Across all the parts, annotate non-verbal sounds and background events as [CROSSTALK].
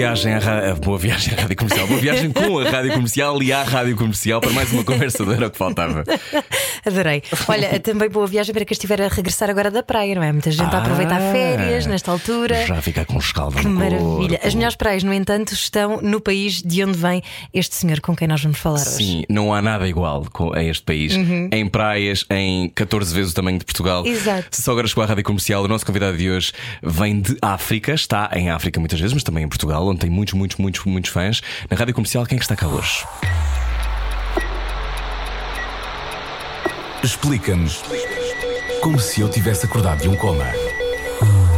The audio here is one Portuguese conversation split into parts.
viagem à ra... boa viagem à rádio comercial, boa viagem com a rádio comercial e à rádio comercial para mais uma conversa era o que faltava. [LAUGHS] Adorei. Olha, também boa viagem para quem estiver a regressar agora da praia, não é? Muita gente a aproveitar Ah, férias nesta altura. Já fica com escalda Que maravilha. corpo. As melhores praias, no entanto, estão no país de onde vem este senhor com quem nós vamos falar hoje. Sim, não há nada igual a este país. Em praias, em 14 vezes o tamanho de Portugal. Uhum. Exato. Se só agora chegou à rádio comercial, o nosso convidado de hoje vem de África, está em África muitas vezes, mas também em Portugal, onde tem muitos, muitos, muitos, muitos fãs. Na rádio comercial, quem é que está cá hoje? Explica-nos como se eu tivesse acordado de um coma.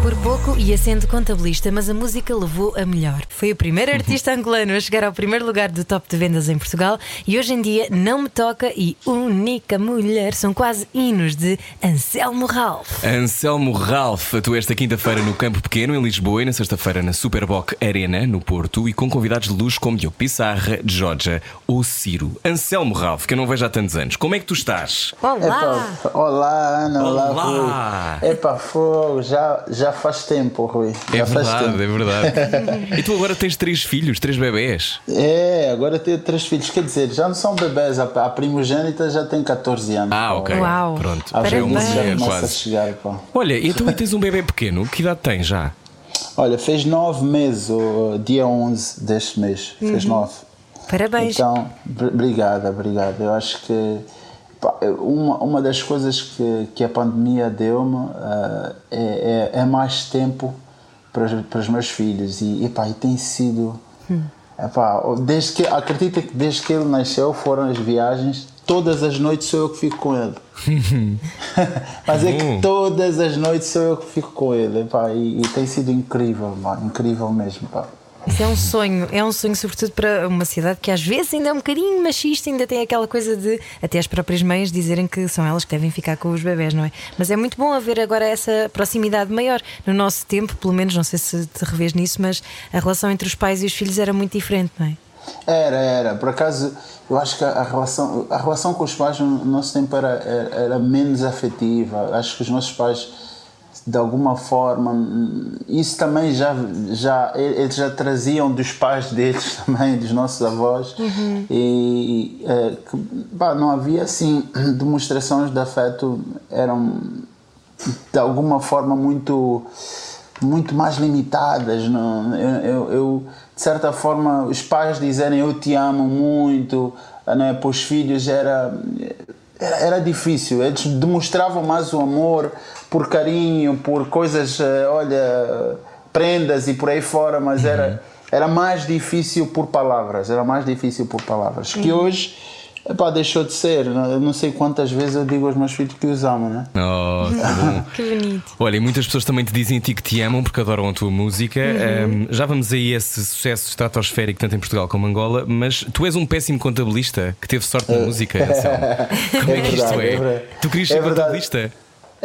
Por pouco ia sendo contabilista, mas a música levou a melhor. Foi o primeiro artista angolano a chegar ao primeiro lugar do top de vendas em Portugal e hoje em dia Não Me Toca e Única Mulher são quase hinos de Anselmo Ralph. Anselmo Ralph atuou esta quinta-feira no Campo Pequeno, em Lisboa, e na sexta-feira na Superboc Arena, no Porto, e com convidados de luxo como Diogo Pissarra, Georgia ou Ciro. Anselmo Ralph, que eu não vejo há tantos anos, como é que tu estás? Olá! Epá, olá, Ana, olá, Olá. Rui. Epá, fogo, já, já faz tempo, Rui. É Já faz verdade, tempo. é verdade. [LAUGHS] e tu agora tens três filhos, três bebés. É, agora tenho três filhos. Quer dizer, já não são bebés. A, a primogênita já tem 14 anos. Ah, ok. Uau. Pronto. A é Parabéns. já mulher começa a chegar, pá. Olha, e tu tens um bebê pequeno, que idade tens já? Olha, fez nove meses, o dia 11 deste mês. Fez nove. Parabéns! Então, br- obrigada, obrigada. Eu acho que uma, uma das coisas que, que a pandemia deu-me ah, é, é, é mais tempo para, os- para os meus filhos e, epá, e tem sido. epá, desde que, acredita que desde que ele nasceu foram as viagens, todas as noites sou eu que fico com ele. [LAUGHS] [LAUGHS] Mas é que todas as noites sou eu que fico com ele epá, e, e tem sido incrível, pá, incrível mesmo. Pá. Isso é um sonho, é um sonho, sobretudo para uma cidade que às vezes ainda é um bocadinho machista, ainda tem aquela coisa de até as próprias mães dizerem que são elas que devem ficar com os bebés, não é? Mas é muito bom haver agora essa proximidade maior. No nosso tempo, pelo menos, não sei se te revês nisso, mas a relação entre os pais e os filhos era muito diferente, não é? Era, era. Por acaso, eu acho que a relação, a relação com os pais no nosso tempo era, era, era menos afetiva. Acho que os nossos pais, de alguma forma, isso também já, já eles já traziam dos pais deles [LAUGHS] também, dos nossos avós. E eh, que, pá, não havia assim [CLEARS THROAT] demonstrações de afeto, eram de alguma forma muito muito mais limitadas não? Eu, eu, eu, de certa forma os pais dizerem eu te amo muito não é? Para os filhos era era, difícil. Eles demonstravam mais o amor por carinho por coisas eh, olha prendas e por aí fora mas era era mais difícil por palavras era mais difícil por palavras. Que hoje epá, deixou de ser eu não sei quantas vezes eu digo aos meus filhos que os amo né Oh, que [LAUGHS] bom. Que bonito. Olha, e muitas pessoas também te dizem a ti que te amam porque adoram a tua música. Uhum. Um, já vamos aí a esse sucesso estratosférico tanto em Portugal como em Angola, mas tu és um péssimo contabilista que teve sorte na música. Anselmo. [LAUGHS] Como é, que isto verdade, é? é tu querias É ser verdade. contabilista?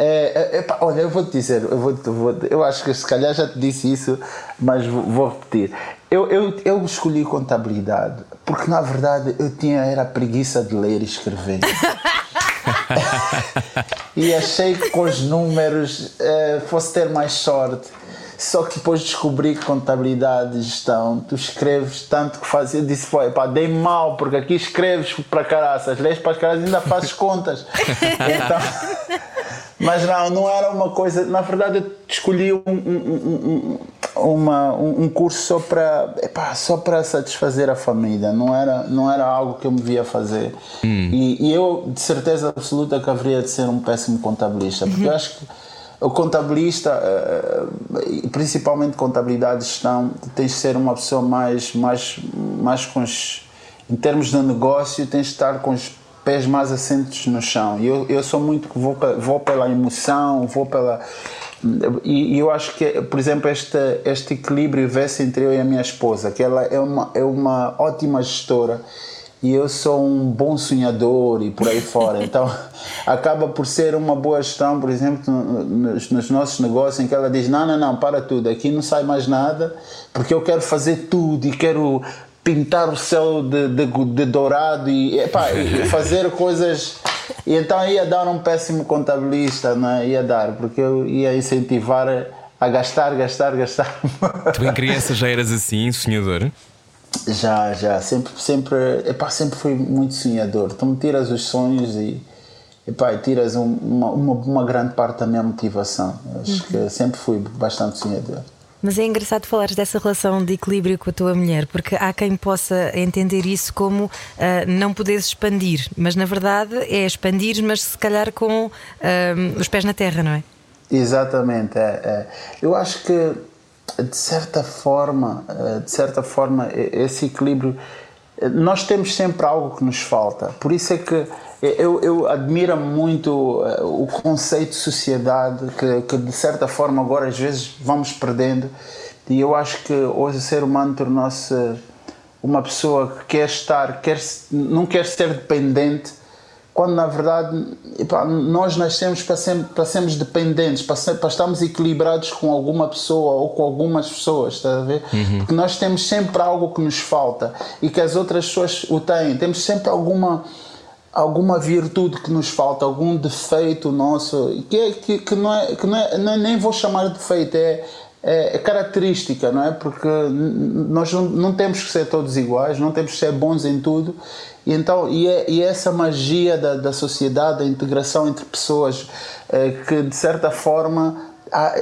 É, é, epá, olha, eu vou te dizer, eu, vou, eu, vou, eu acho que se calhar já te disse isso, mas vou, vou repetir. Eu, eu, eu escolhi contabilidade porque na verdade eu tinha era preguiça de ler e escrever. [LAUGHS] e achei que com os números eh, fosse ter mais sorte. Só que depois descobri que contabilidade e gestão, tu escreves tanto que fazia, disse, pô, pá, dei mal, porque aqui escreves para caraças, lês para as caraças e ainda fazes contas. [LAUGHS] então, mas não, não era uma coisa. Na verdade, eu escolhi um, um, um, um, uma, um um curso só para, só para satisfazer a família. Não era, não era algo que eu me via fazer. E, e eu, de certeza absoluta, que haveria de ser um péssimo contabilista, porque eu acho que o contabilista, eh, e principalmente contabilidade gestão, tens de ser uma pessoa mais, mais, mais com os, em termos de negócio, tens de estar com os pés mais assentos no chão. E eu, eu sou muito que vou, vou pela emoção, vou pela. E, e eu acho que, por exemplo, este, este equilíbrio vê-se entre eu e a minha esposa, que ela é uma, é uma ótima gestora e eu sou um bom sonhador e por aí fora. [LAUGHS] Então acaba por ser uma boa gestão, por exemplo, nos, nos, nossos negócios, em que ela diz: não, não, não, para tudo, aqui não sai mais nada, porque eu quero fazer tudo e quero pintar o céu de, de, de dourado e, epá, e fazer coisas. E então ia dar um péssimo contabilista, não é? ia dar, porque eu ia incentivar a gastar, gastar, gastar. Tu em criança já eras assim, sonhador? Já, já, sempre, sempre, epá, sempre fui muito sonhador. Tu me tiras os sonhos e epá, tiras um, uma, uma, uma, grande parte da minha motivação. Acho uhum. que sempre fui bastante sonhador. Mas é engraçado falares dessa relação de equilíbrio com a tua mulher, porque há quem possa entender isso como uh, não poderes expandir, mas na verdade é expandir, mas se calhar com uh, os pés na terra, não é? Exatamente. É, é. Eu acho que de certa forma, uh, de certa forma, esse equilíbrio, nós temos sempre algo que nos falta. Por isso é que eu, eu admiro muito o conceito de sociedade que, que, de certa forma, agora às vezes vamos perdendo. E eu acho que hoje o ser humano tornou-se uma pessoa que quer estar, quer, não quer ser dependente, quando na verdade epa, nós nascemos para, sempre, para sermos dependentes, para, ser, para estarmos equilibrados com alguma pessoa ou com algumas pessoas, está a ver? Uhum. Porque nós temos sempre algo que nos falta e que as outras pessoas o têm, temos sempre alguma alguma virtude que nos falta, algum defeito nosso, que, é, que, que, não, é, que não, é, não é, nem vou chamar de defeito, é, é, é, característica, não é? Porque nós não, não, temos que ser todos iguais, não temos que ser bons em tudo. E, então, e, é, e é essa magia da, da sociedade, da integração entre pessoas, é, que de certa forma há,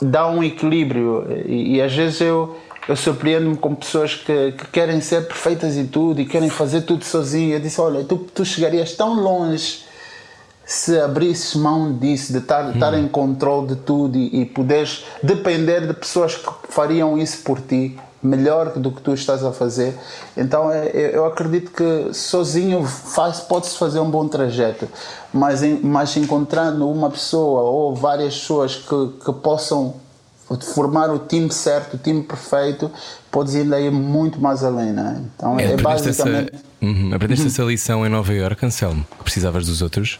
dá um equilíbrio. E, e às vezes eu eu surpreendo-me com pessoas que, que, querem ser perfeitas em tudo e querem fazer tudo sozinho. Eu disse: Olha, tu, tu chegarias tão longe se abrisses mão disso, de estar, hum. em controle de tudo e, e poderes depender de pessoas que fariam isso por ti melhor do que tu estás a fazer. Então é, eu acredito que sozinho faz, pode-se fazer um bom trajeto, mas, mas encontrando uma pessoa ou várias pessoas que, que possam formar o time certo, o time perfeito, podes ir muito mais além, não é? Então é, é basicamente. Essa, uhum, aprendeste essa lição em Nova Iorque, Anselmo? Precisavas dos outros?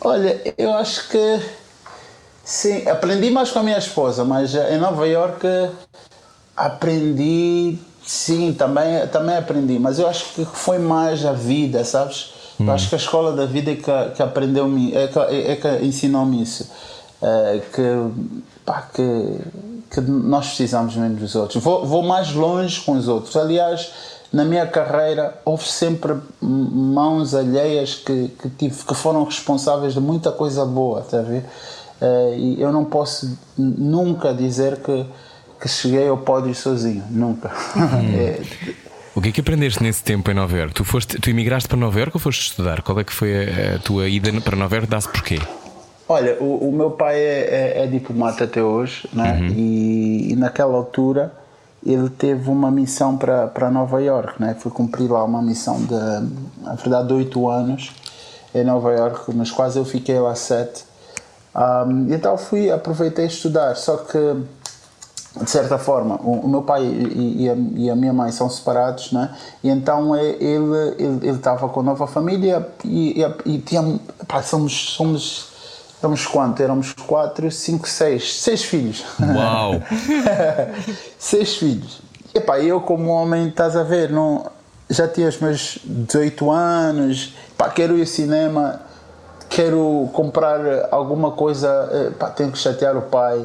Olha, eu acho que sim, aprendi mais com a minha esposa, mas em Nova Iorque aprendi, sim, também, também aprendi, mas eu acho que foi mais a vida, sabes? Hum. Eu acho que a escola da vida é que, que aprendeu-me, é que, é que ensinou-me isso. É, que pá, que, que nós precisamos mesmo dos outros. Vou, vou mais longe com os outros. Aliás, na minha carreira houve sempre mãos alheias que, que, tive, que foram responsáveis de muita coisa boa, está a ver? Uh, e eu não posso nunca dizer que, que cheguei ao pódio sozinho, nunca. Hum. [LAUGHS] é, o que é que aprendeste nesse tempo em Nova Iorque? Tu, foste, tu emigraste para Nova Iorque ou foste estudar? Qual é que foi a, a tua ida para Nova Iorque? Dá-se porquê? Olha, o, o meu pai é, é, é, diplomata até hoje, né? Uhum. E, e, naquela altura ele teve uma missão para, para Nova York, né? Foi cumprir lá uma missão de, na verdade, de oito anos em Nova York, nos quais eu fiquei lá sete. Um, então fui, aproveitei estudar, só que de certa forma, o, o meu pai e, e, a, e, a, minha mãe são separados, né? E então é, ele ele estava com a nova família e, e, e tinha, pá, somos somos Éramos quanto? Éramos quatro, cinco, seis. Seis filhos. Uau! [LAUGHS] seis filhos. E pá, eu como homem, estás a ver, não, já tinha os meus 18 anos, pá, quero ir ao cinema, quero comprar alguma coisa, eh, pá, tenho que chatear o pai.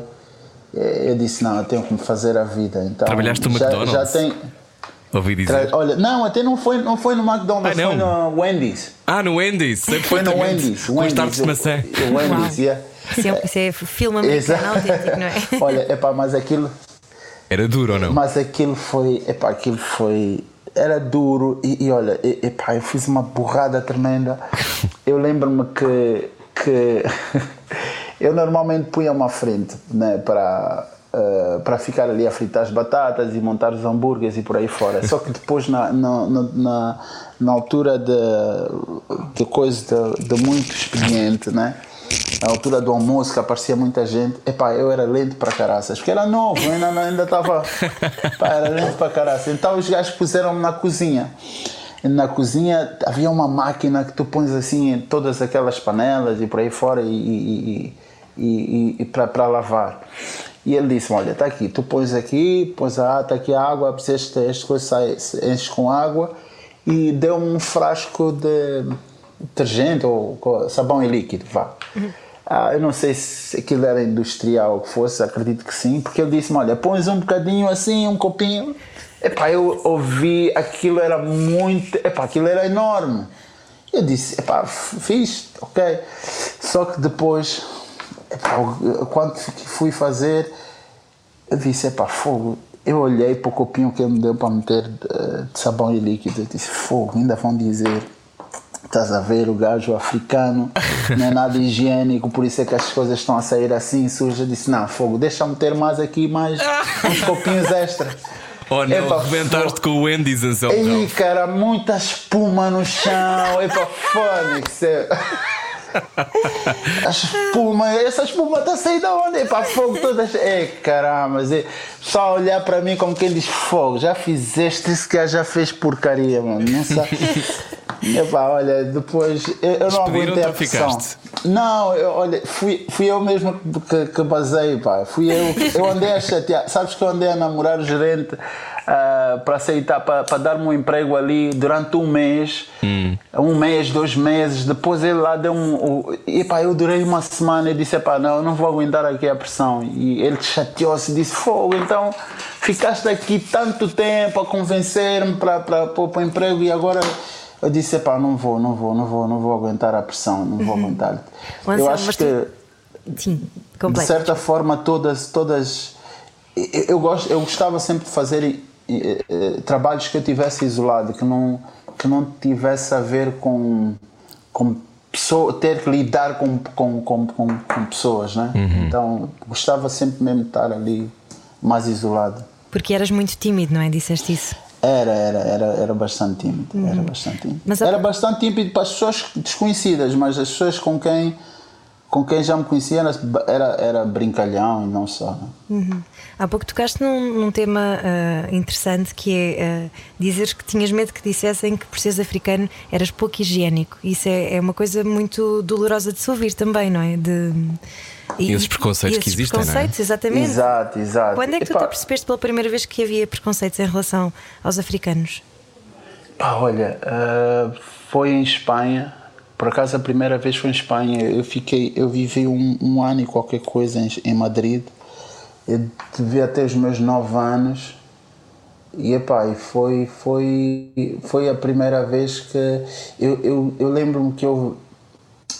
Eh, eu disse, não, eu tenho que me fazer a vida. Então, Trabalhaste no já, McDonald's? Já tem, Ouvi dizer. Olha, não, até não foi, não foi no McDonald's, ah, foi no Wendy's. Ah, no Wendy's. Foi no Wendy's. Com Wendy's, tartes de maçã. O Wendy's, yeah. Isso é, isso é filme americano autêntico, não é? [LAUGHS] Olha, epá, mas aquilo. Era duro ou não? Mas aquilo foi. Epá, aquilo foi. Era duro e, e olha, epá, eu fiz uma burrada tremenda. Eu lembro-me que. que [LAUGHS] eu normalmente punha uma frente né, para Uh, para ficar ali a fritar as batatas e montar os hambúrgueres e por aí fora. Só que depois, na, na, na, na altura de, de coisa de, de, muito expediente, né? na altura do almoço, que aparecia muita gente, epá, eu era lento para caraças, porque era novo, ainda ainda estava. era lento para caraças. Então os gajos puseram-me na cozinha. na cozinha havia uma máquina que tu pões assim em todas aquelas panelas e por aí fora e, e, e, e, e para lavar. E ele disse: Olha, está aqui, tu pões aqui, pões a está aqui a água, este, este coisa sai, enches com água e deu um frasco de detergente ou sabão em líquido, vá. Uhum. Ah, eu não sei se aquilo era industrial ou que fosse, acredito que sim, porque ele disse-me: Olha, pões um bocadinho assim, um copinho. Epá, eu ouvi, aquilo era muito. Epá, aquilo era enorme. Eu disse: Epá, fiz, ok. Só que depois, quando fui fazer, eu disse: Epá, fogo. Eu olhei para o copinho que ele me deu para meter de, de sabão e líquido. Eu disse: Fogo, ainda vão dizer Estás a ver o gajo africano, [LAUGHS] não é nada higiênico, por isso é que as coisas estão a sair assim sujas. Disse: Não, fogo, deixa-me ter mais aqui, mais [LAUGHS] uns copinhos extra. Oh não, Epa, arrebentaste com o Wendy's, Anselmo. Ei, cara, muita espuma no chão. Epa, [LAUGHS] Fónix. A espuma, essa espuma está saindo da onde? Para fogo todas. É caramba, é, só olhar para mim como quem diz fogo. Já fizeste isso que já fez porcaria, mano. Não sabe. [LAUGHS] Epá, olha, depois eu, eu não aguentei a pressão. Não, eu, olha, fui, fui eu mesmo que, que basei, pá. Fui eu, eu andei a chatear. Sabes que eu andei a namorar o gerente uh, para aceitar, para, para dar-me um emprego ali durante um mês, hum. um mês, dois meses. Depois ele lá deu um. E pá, eu durei uma semana e disse: pá, não, eu não vou aguentar aqui a pressão. E ele chateou-se e disse: fogo, então ficaste aqui tanto tempo a convencer-me para, para, para, para o emprego e agora eu disse, pá, não vou, não vou, não vou, não vou aguentar a pressão, não vou uhum. aguentar. eu acho que Sim, de certa forma todas, todas eu, eu, gosto, eu gostava sempre de fazer trabalhos que eu tivesse isolado, que não que não tivesse a ver com com pessoa, ter que lidar com, com, com, com, com pessoas, né? Uhum. Então gostava sempre mesmo de estar ali mais isolado. Porque eras muito tímido, não é? Disseste isso? Era, era, era, era bastante tímido. Uhum. Era bastante tímido. Mas era bastante tímido para as pessoas desconhecidas, mas as pessoas com quem com quem já me conhecia era, era, era brincalhão e não só. Uhum. Há pouco tocaste num, num tema uh, interessante que é uh, dizeres que tinhas medo que dissessem que por seres africano eras pouco higiênico. Isso é, é uma coisa muito dolorosa de se ouvir também, não é? De, e, esses preconceitos e esses que existem, preconceitos, não é? exatamente. Exato, exato. Quando é que tu te percebeste pela primeira vez que havia preconceitos em relação aos africanos? Pá, olha, uh, foi em Espanha. Por acaso a primeira vez foi em Espanha. Eu fiquei, eu vivi um, um ano e qualquer coisa em, em Madrid. Eu devia ter os meus nove anos. E epá, foi, foi, foi a primeira vez que eu, eu, eu lembro-me que eu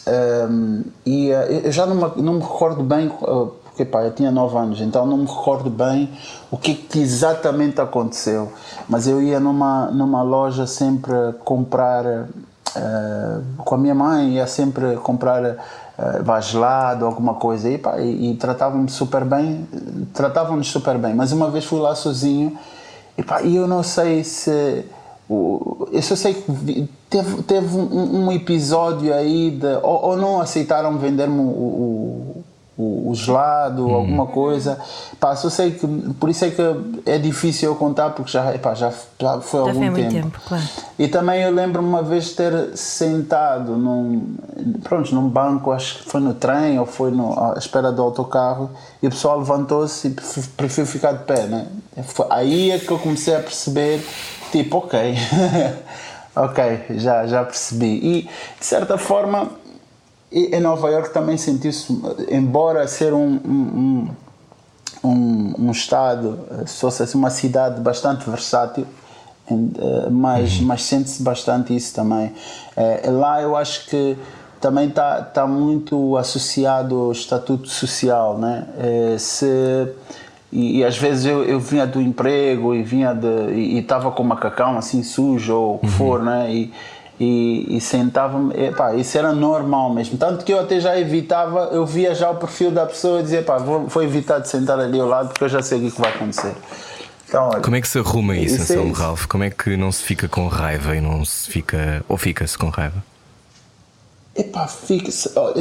um, e eu já não me, não me recordo bem, porque pá, eu tinha 9 anos, então não me recordo bem o que, que, exatamente aconteceu. Mas eu ia numa, numa loja sempre comprar, uh, com a minha mãe, ia sempre comprar uh, gelado, alguma coisa, e, e, e tratavam-me super bem, tratavam-nos super bem. Mas uma vez fui lá sozinho, e, pá, eu não sei se eu só sei que teve, teve um, um episódio aí de. Ou, ou não aceitaram vender-me o, o, o, o gelado, hum. alguma coisa. Pá, só sei que. Por isso é que é difícil eu contar, porque já, pá, já, já foi já algum foi tempo. tempo claro. E também eu lembro-me uma vez de ter sentado num. Pronto, num banco, acho que foi no trem ou foi no, à espera do autocarro, e o pessoal levantou-se e preferiu ficar de pé, né? Foi aí é que eu comecei a perceber Tipo, ok, [LAUGHS] ok, já, já percebi. E de certa forma, em Nova York também senti-se, embora ser um, um, um, um estado, fosse assim, uma cidade bastante versátil, eh, mas, uhum. mas sente-se bastante isso também. É, lá eu acho que também está tá muito associado ao estatuto social, né? É, se e, e, às vezes eu, eu vinha do emprego e vinha de, e estava com o macacão assim sujo ou o que uhum. for, né? E, e, e sentava-me, isso era normal mesmo. Tanto que eu até já evitava, eu via já o perfil da pessoa e dizia, pá, vou, vou evitar de sentar ali ao lado porque eu já sei o que vai acontecer. Então, olha, Como é que se arruma isso, isso Anselmo é Ralph? Como é que não se fica com raiva e não se fica, ou fica-se com raiva? Epá, fica-se, eu,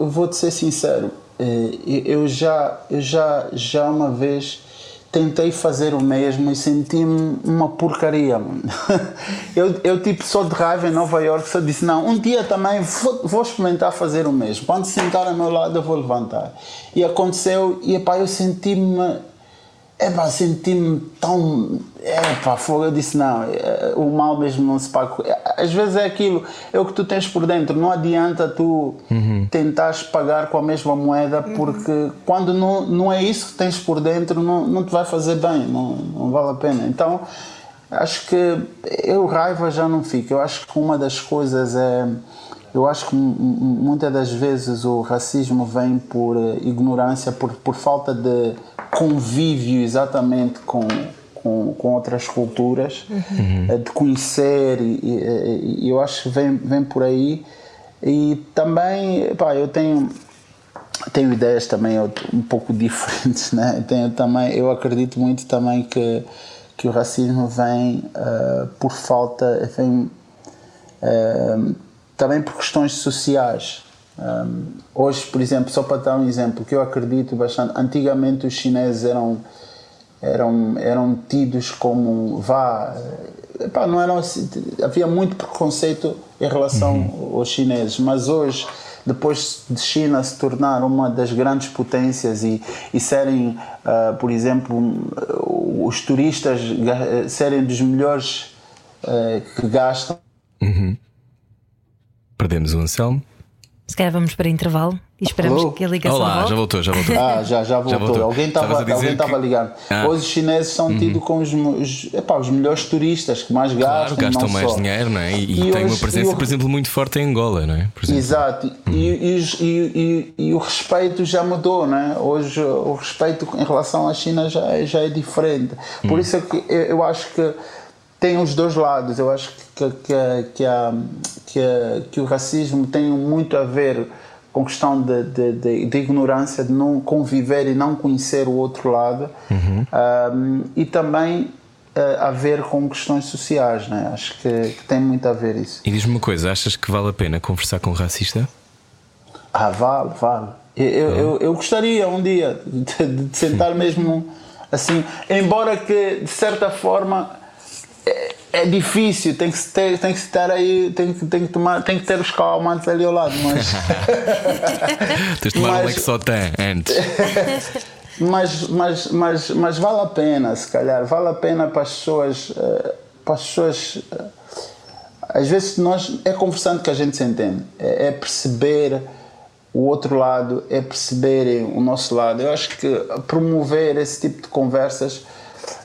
eu vou te ser sincero, eh, eu já, eu já, já uma vez tentei fazer o mesmo e senti-me uma porcaria. [LAUGHS] Eu, eu, tipo, sou de raiva em Nova York, só disse: não, um dia também vou, vou experimentar fazer o mesmo. Quando sentar ao meu lado, eu vou levantar. E aconteceu, e pá, eu senti-me é pá, senti-me tão. É pá, fogo. Eu disse: não, é, o mal mesmo não se paga. Às vezes é aquilo, é o que tu tens por dentro. Não adianta tu uhum. tentares pagar com a mesma moeda, porque uhum. quando não, não é isso que tens por dentro, não, não te vai fazer bem, não, não vale a pena. Então, acho que eu, raiva já não fico. Eu acho que uma das coisas é. Eu acho que muitas das vezes o racismo vem por eh, ignorância, por, por falta de convívio exatamente com, com, com outras culturas, uhum. de conhecer, e, e, eu acho que vem, vem por aí. E também, pá, eu tenho tenho ideias também um pouco [LAUGHS] diferentes, né? Tenho também, eu acredito muito também que que o racismo vem uh, por falta, vem uh, também por questões sociais. Um, hoje, por exemplo, só para dar um exemplo que eu acredito bastante, antigamente os chineses eram eram eram tidos como vá, epá, não eram assim, havia muito preconceito em relação uhum. aos chineses, mas hoje depois de China se tornar uma das grandes potências e, e serem, uh, por exemplo, os turistas serem dos melhores uh, que gastam. Uhum. Perdemos o Anselmo. Se calhar vamos para intervalo e esperamos que a ligação Olá, volte. já voltou, já voltou. Ah, já, já voltou. Já voltou. Alguém estava que... ligando. Ah. Hoje os chineses são uhum. tidos como os, os, epá, os melhores turistas que mais gastam. Claro, gastam mais só. dinheiro, não é? E, e, e têm uma presença, o... por exemplo, muito forte em Angola, não é? Exato. Uhum. E, e, o respeito já mudou, não é? Hoje o respeito em relação à China já, já é diferente. Por uhum. isso é que eu, eu acho que tem os dois lados. Eu acho que, que, que, a, que, a, que o racismo tem muito a ver com questão de, de, de, de, ignorância, de não conviver e não conhecer o outro lado, uhum. um, e também uh, a ver com questões sociais, né? acho que, que, tem muito a ver isso. E diz-me uma coisa: achas que vale a pena conversar com um racista? Ah, vale, vale. Eu, eu, eu, eu gostaria um dia de, de sentar mesmo assim, embora que de certa forma é, é, difícil, tem que ter, tem que estar aí, tem que, tem que tomar, tem que ter os calmantes ali ao lado, mas. [LAUGHS] Tens de tomar mas, um Lexotan antes. [LAUGHS] mas, mas, mas, mas vale a pena, se calhar, vale a pena para as pessoas. Eh, para as pessoas. Eh, às vezes nós é conversando que a gente se entende, é, é perceber o outro lado, é perceberem o nosso lado. Eu acho que promover esse tipo de conversas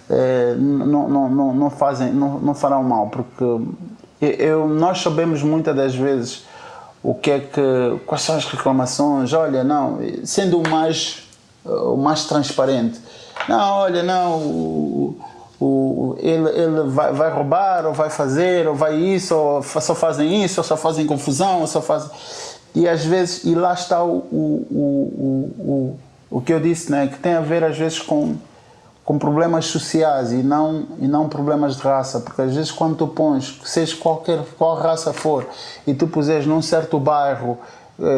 eh, não, não, não, não, fazem, não, não farão mal, porque eu, nós sabemos muitas das vezes o que é que, quais são as reclamações, olha, não, sendo o mais, o mais transparente, não, olha, não, o, o, ele, ele vai, vai roubar, ou vai fazer, ou vai isso, ou só fazem isso, ou só fazem confusão, ou só fazem. E às vezes, e lá está o, o, o, o, o que eu disse, né, que tem a ver às vezes com com problemas sociais e não, e não problemas de raça, porque às vezes quando tu pões, seja qualquer qual raça for, e tu puseres num certo bairro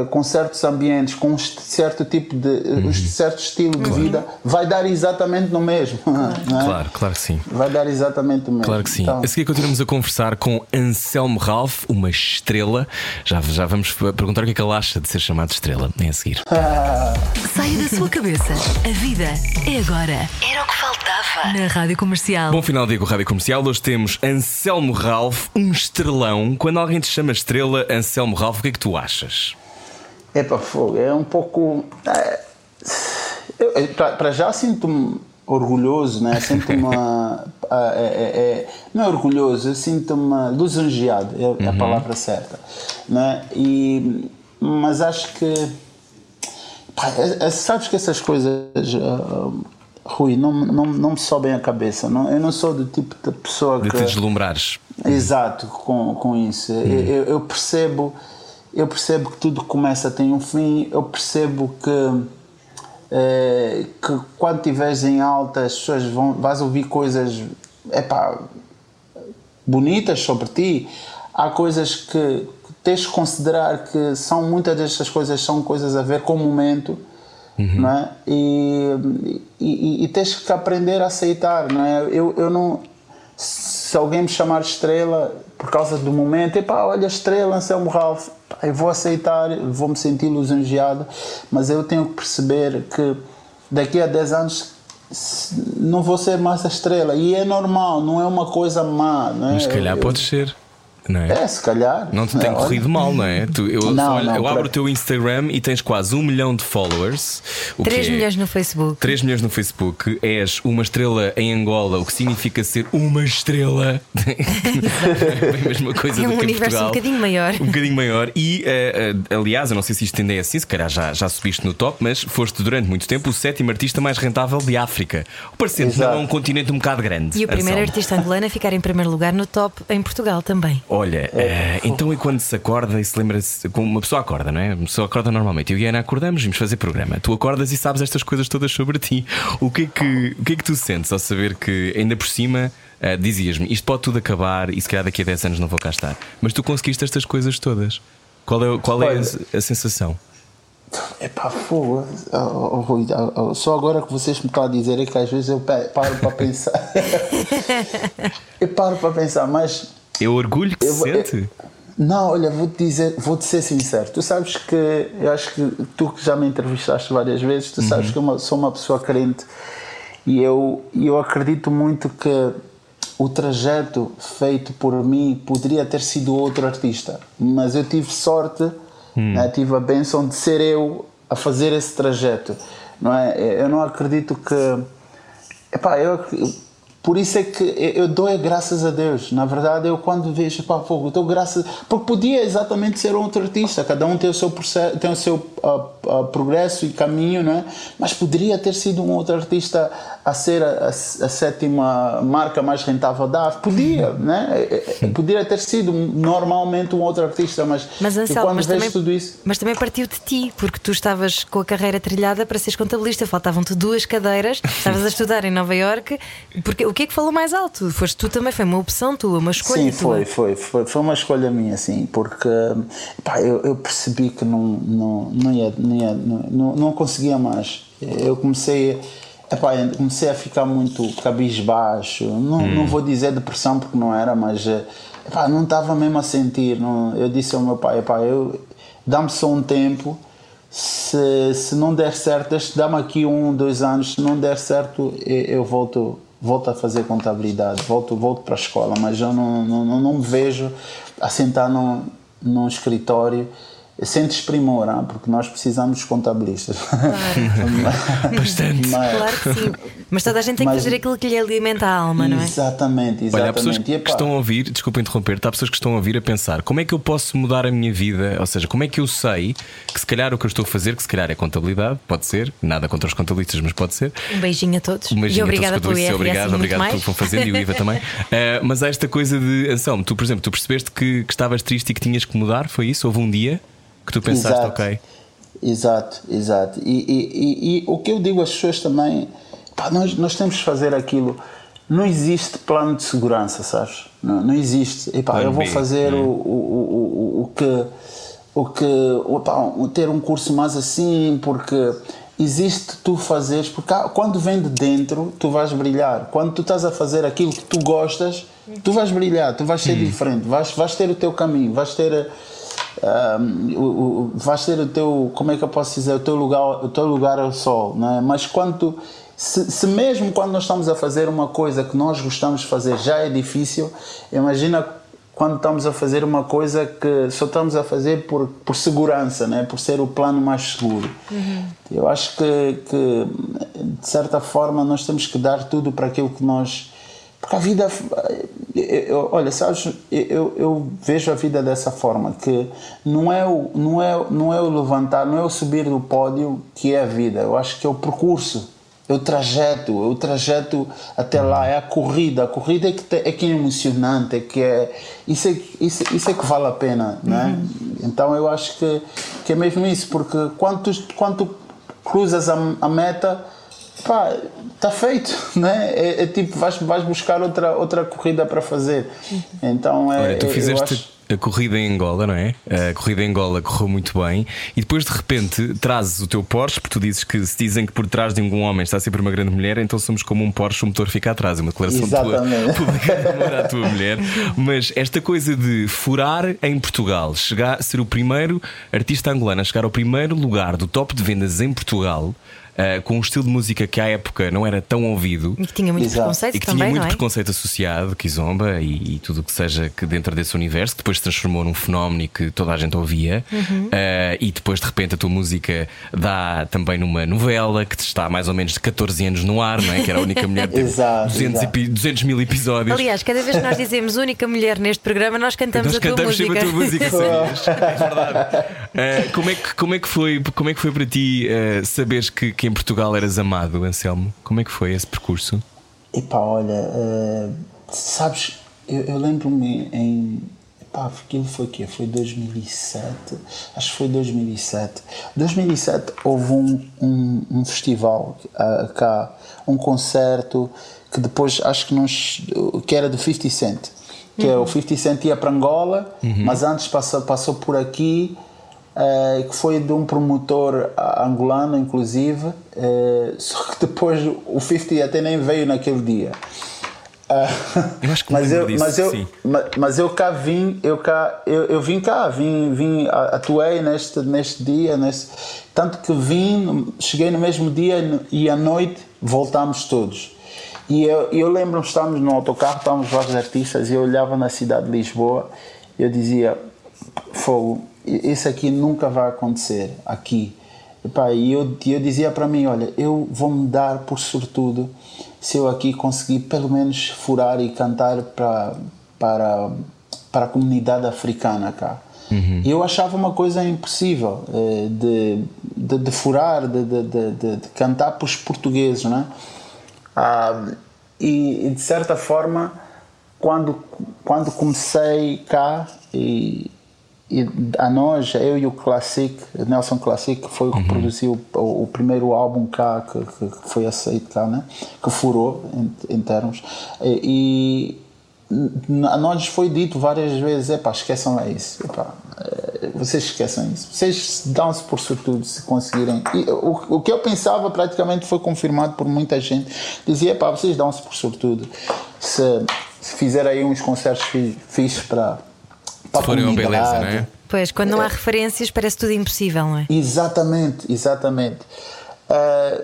com certos ambientes, com um certo tipo de uhum. um certo estilo de vida, vai dar exatamente no mesmo. [LAUGHS] Claro. É? claro, claro que sim. Vai dar exatamente o mesmo. Claro que sim. Então... A seguir continuamos a conversar com Anselmo Ralph, uma estrela. Já, já vamos perguntar o que é que ele acha de ser chamado estrela. É a seguir. [LAUGHS] Saia da sua cabeça. A vida é agora. Era o que faltava. Na Rádio Comercial. Bom final de dia com a Rádio Comercial. Hoje temos Anselmo Ralph, um estrelão. Quando alguém te chama estrela, Anselmo Ralph, o que é que tu achas? É para fogo, é um pouco. É, para já sinto-me orgulhoso, né? sinto-me. [LAUGHS] é, é, é, não é orgulhoso, eu sinto-me lisonjeado, é, uhum. a palavra certa. Né? E, mas acho que. Pá, é, é, sabes que essas coisas. Uh, Rui, não, não, não me sobem a cabeça. Não, eu não sou do tipo de pessoa de que. De te deslumbrares. Exato, com, com isso. Uhum. Eu, eu percebo eu percebo que tudo começa tem um fim, eu percebo que, é, que quando estiveres em alta as pessoas vão, vais ouvir coisas epá, bonitas sobre ti, há coisas que, que tens de considerar que são muitas destas coisas são coisas a ver com o momento não é? E, e, e, tens que aprender a aceitar, não é? Eu, eu não. Se alguém me chamar estrela por causa do momento, epá, olha, estrela, Anselmo Ralph, eu vou aceitar, vou me sentir lisonjeado, mas eu tenho que perceber que daqui a 10 anos não vou ser mais a estrela. E é normal, não é uma coisa má. Não é? Mas se calhar eu, pode ser não é? É, se calhar. Não te tem corrido mal, não é? Tu, eu Não, olha, não, eu abro o teu Instagram e tens quase um milhão de followers. O 3 que é- milhões no Facebook. 3 milhões no Facebook, és uma estrela em Angola, o que significa ser uma estrela. [LAUGHS] é a mesma coisa É do um que em universo Portugal. um bocadinho maior. Um bocadinho maior. E, eh, eh, aliás, eu não sei se isto ainda é assim, se calhar já, já subiste no top, mas foste durante muito tempo o sétimo artista mais rentável de África. Parecendo que não é um continente um bocado grande. E o primeiro Anselmo. artista angolano a ficar em primeiro lugar no top em Portugal também. Olha, eh, então e quando se acorda e se lembra-se, uma pessoa acorda, não é? Uma pessoa acorda normalmente. Eu e a Ana acordamos, vimos fazer programa. Tu acordas e sabes estas coisas todas sobre ti. O que é que, o que, é que tu sentes ao saber que, ainda por cima, eh, dizias-me isto pode tudo acabar e se calhar daqui a 10 anos não vou cá estar. Mas tu conseguiste estas coisas todas. Qual é, qual é a, a sensação? É pá, fogo. Oh, oh, oh, Só agora que vocês me estão a dizer é que às vezes eu paro para pensar. [LAUGHS] eu paro para pensar, mas. É o orgulho que Eu se sente? Não, olha, vou-te dizer, vou-te ser sincero. Tu sabes que eu acho que tu que já me entrevistaste várias vezes, tu sabes que eu sou uma pessoa crente e eu, eu acredito muito que o trajeto feito por mim poderia ter sido outro artista, mas eu tive sorte, né, tive a benção de ser eu a fazer esse trajeto, não é? Eu não acredito que Epá, eu, por isso é que eu dou graças a Deus. Na verdade, eu quando vejo, pá, fogo, dou graças. Porque podia exatamente ser outro artista, cada um tem o seu, processo, tem o seu ah, ah, progresso e caminho, não é? Mas poderia ter sido um outro artista a ser a, a- a sétima marca mais rentável da África. Podia, né? É, é, Poderia ter sido normalmente um outro artista, mas, Mas Anselmo, quando mas vejo também, tudo isso. mas também partiu de ti, porque tu estavas com a carreira trilhada para seres contabilista, faltavam-te duas cadeiras, [LAUGHS] estavas a estudar em Nova Iorque, porque o que é que falou mais alto? Foste tu também, foi uma opção tua, uma escolha Sim, tua. foi, foi, foi, foi uma escolha minha, sim, porque pá, eu, eu percebi que não, não, não, ia, não, ia, não, não conseguia mais. Eu comecei, epá, comecei a ficar muito cabisbaixo, não, não vou dizer depressão porque não era, mas epá, não estava mesmo a sentir. Não, eu disse ao meu pai, epá, eu, dá-me só um tempo. Se, se não der certo, dá-me aqui um, dois anos. Se não der certo, eu, eu volto, volto a fazer contabilidade, volto, volto para a escola. Mas eu não, não, não, não me vejo a sentar num, num escritório sem desprimor, ah, porque nós precisamos de contabilistas. [LAUGHS] Bastante. Mas- Claro que sim. Mas toda a gente tem que Mas- fazer aquilo que lhe alimenta a alma, não é? Exatamente, exatamente. Olha, há pessoas E, que estão a ouvir, desculpa interromper, há pessoas que estão a ouvir a pensar como é que eu posso mudar a minha vida, ou seja, como é que eu sei que se calhar o que eu estou a fazer, que se calhar é contabilidade, pode ser, nada contra os contabilistas, mas pode ser. Um beijinho a todos. Um beijinho e obrigada a todos pelo IRS obrigado, obrigado pelo mais. que vão fazendo e o IVA também. [LAUGHS] Eh, mas há esta coisa de Anselmo, tu, por exemplo, tu percebeste que, que estavas triste e que tinhas que mudar, foi isso? Houve um dia que tu pensaste, Exato. ok. Exato, exato. E, e, e, e o que eu digo às pessoas também, pá, nós, nós temos que fazer aquilo. Não existe plano de segurança, sabes? Não, não existe. Epá, Plano eu vou fazer né? o, o, o, o, que. O que opá, o- ter um curso mais assim, porque existe tu fazeres, porque quando vem de dentro, tu vais brilhar. Quando tu estás a fazer aquilo que tu gostas, tu vais brilhar, tu vais ser diferente, vais, vais ter o teu caminho, vais ter. Um, vais ter o teu, como é que eu posso dizer, o teu lugar, o teu lugar ao sol, não é? Mas quando tu- se, se mesmo quando nós estamos a fazer uma coisa que nós gostamos de fazer já é difícil, imagina quando estamos a fazer uma coisa que só estamos a fazer por, por segurança, né? por ser o plano mais seguro. Eu acho que, que, de certa forma, nós temos que dar tudo para aquilo que nós. Porque a vida. eu- eu- olha, sabes, eu, eu vejo a vida dessa forma: que não é, o, não, é, não é o levantar, não é o subir do pódio que é a vida. Eu acho que é o percurso. É o trajeto, é o trajeto até lá, é a corrida. A corrida é que, te- é que é emocionante, é que é. Isso é, que- isso, isso é que vale a pena, né? Então eu acho que, que é mesmo isso, porque quando tu, quando tu cruzas a, a meta, pá, está feito, né? É, é tipo, vais, vais buscar outra, outra corrida para fazer. Então é. Olha, tu fizeste acho- a corrida em Angola, não é? A corrida em Angola correu muito bem e depois de repente trazes o teu Porsche, porque tu dizes que se dizem que por trás de um homem está sempre uma grande mulher, então somos como um Porsche, o motor fica atrás. É uma declaração Exatamente. tua amor à tua mulher. Mas esta coisa de furar em Portugal, chegar, ser o primeiro artista angolano a chegar ao primeiro lugar do top de vendas em Portugal. Uh, com um estilo de música que à época não era tão ouvido E que tinha muito Exato. preconceito e que também, tinha muito é? preconceito associado, Kizomba e, e tudo o que seja que dentro desse universo, que depois se transformou num fenómeno e que toda a gente ouvia, Uhum. Uh, e depois de repente a tua música dá também numa novela que está há mais ou menos de 14 anos no ar, não é? Que era a única mulher que teve [LAUGHS] Exato, 200, exato. epi- 200 mil episódios. Aliás, cada vez que nós dizemos única mulher neste programa, nós cantamos Nós a tua cantamos música. sempre a tua música, sabias? [LAUGHS] É verdade. Uh, como, é que, como, é que foi, como é que foi para ti uh, saberes que, que em Portugal eras amado, Anselmo? Como é que foi esse percurso? Epá, olha, eh, sabes, eu, eu lembro-me em. Epá, aquilo foi o quê? Foi 2007? Acho que foi 2007. 2007 houve um, um, um festival ah, cá, um concerto que depois acho que nós. que era do 50 Cent. Que é o 50 Cent ia para Angola, mas antes passou, passou por aqui. Eh, que foi de um promotor angolano, inclusive, eh, [LAUGHS] só que depois o 50 até nem veio naquele dia. Ah, Eu acho que mas, eu, disso, mas, eu, sim. ma- mas eu cá vim, eu, cá, eu, eu vim cá, vim, vim, atuei neste, neste dia, neste, tanto que vim, cheguei no mesmo dia e à noite voltámos todos. E eu, eu lembro-me, estávamos no autocarro, estávamos vários artistas, e eu olhava na cidade de Lisboa e eu dizia: Fogo, isso aqui nunca vai acontecer aqui. E eu, e eu dizia para mim: Olha, eu vou me dar por sortudo se eu aqui conseguir pelo menos furar e cantar para, para, para a comunidade africana cá. E eu achava uma coisa impossível eh, de, de, de furar, de, de, de, cantar para os portugueses, não é? Ah, e, e, de certa forma, quando, quando comecei cá e, e a nós, eu e o Classic, Nelson Classic, que foi o que produziu o, o primeiro álbum cá que, que foi aceito cá, né? que furou em, em termos. E, e a nós foi dito várias vezes: epá, esqueçam lá isso. Epá, eh, vocês esqueçam isso. Vocês dão-se por sortudo se conseguirem. E o, o que eu pensava praticamente foi confirmado por muita gente. Dizia: epá, vocês dão-se por sortudo se, se fizerem aí uns concertos fi- fixes para. Se forem uma beleza, não é? Pois, quando não há referências, parece tudo impossível, não é? Exatamente, exatamente. Ah,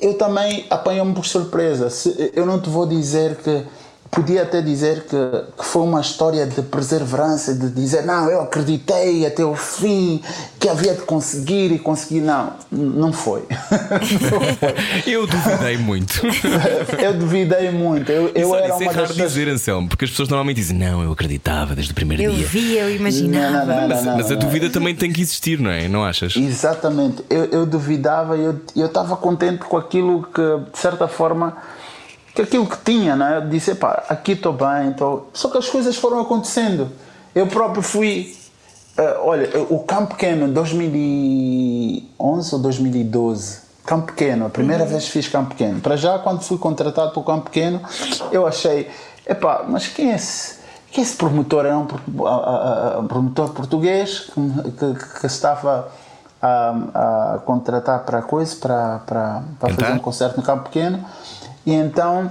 eu também apanhou-me por surpresa. Se- eu não te vou dizer que. Podia até dizer que, que foi uma história de perseverança, de dizer, não, eu acreditei até o fim, que havia de conseguir e conseguir. Não, não foi. Não [LAUGHS] foi. Eu duvidei muito. [LAUGHS] Eu duvidei muito. Eu, eu Isso, olha, era isso é uma raro das pessoas- dizer, Anselmo, porque as pessoas normalmente dizem, não, eu acreditava desde o primeiro Eu dia. via, eu imaginava. Não, não, não, Mas, não, mas a não. dúvida também tem que existir, não é? Não achas? Exatamente. Eu, eu duvidava e eu eu estava contente com aquilo que, de certa forma, que aquilo que tinha, né? Eu disse, pá, aqui estou bem, só que as coisas foram acontecendo. Eu próprio fui. eh, olha, o Campo Pequeno, 2011 ou 2012. Campo Pequeno, a primeira vez que fiz Campo Pequeno. Para já, quando fui contratado para o Campo Pequeno, eu achei, epá, mas quem é esse? Que esse promotor era um, promotor português que, que- que estava a, a contratar para coisa, para, para, para fazer um concerto no Campo Pequeno. E então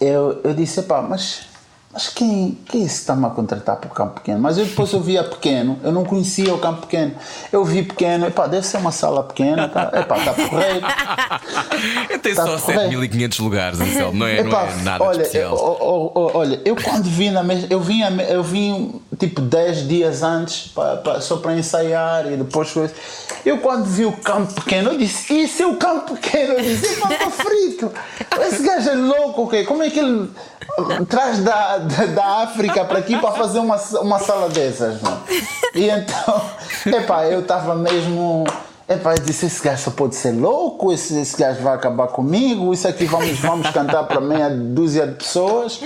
eu, eu disse, epá, mas, mas quem, quem é está-me a contratar para o Campo Pequeno? Mas eu depois eu via pequeno, eu não conhecia o Campo Pequeno. Eu vi pequeno, epá, deve ser uma sala pequena, tá, epá, está porreiro. [LAUGHS] Tem Tá só correto. 7.500 lugares, Anselmo, não é, não Epá, é nada olha, de especial. eu- olha, eu quando vim na mes- eu vim, eu vim tipo 10 dias antes só para ensaiar e depois coisa. Eu quando vi o campo pequeno, eu disse, isso é o campo pequeno, eu disse, epá, frito. [LAUGHS] Esse gajo é louco, ok? Como é que ele traz da, da, da África para aqui para fazer uma, uma sala dessas, não? E então, epá, eu estava mesmo. Epá, eu disse, esse gajo só pode ser louco, esse, esse gajo vai acabar comigo, isso aqui vamos, vamos cantar para meia dúzia de pessoas.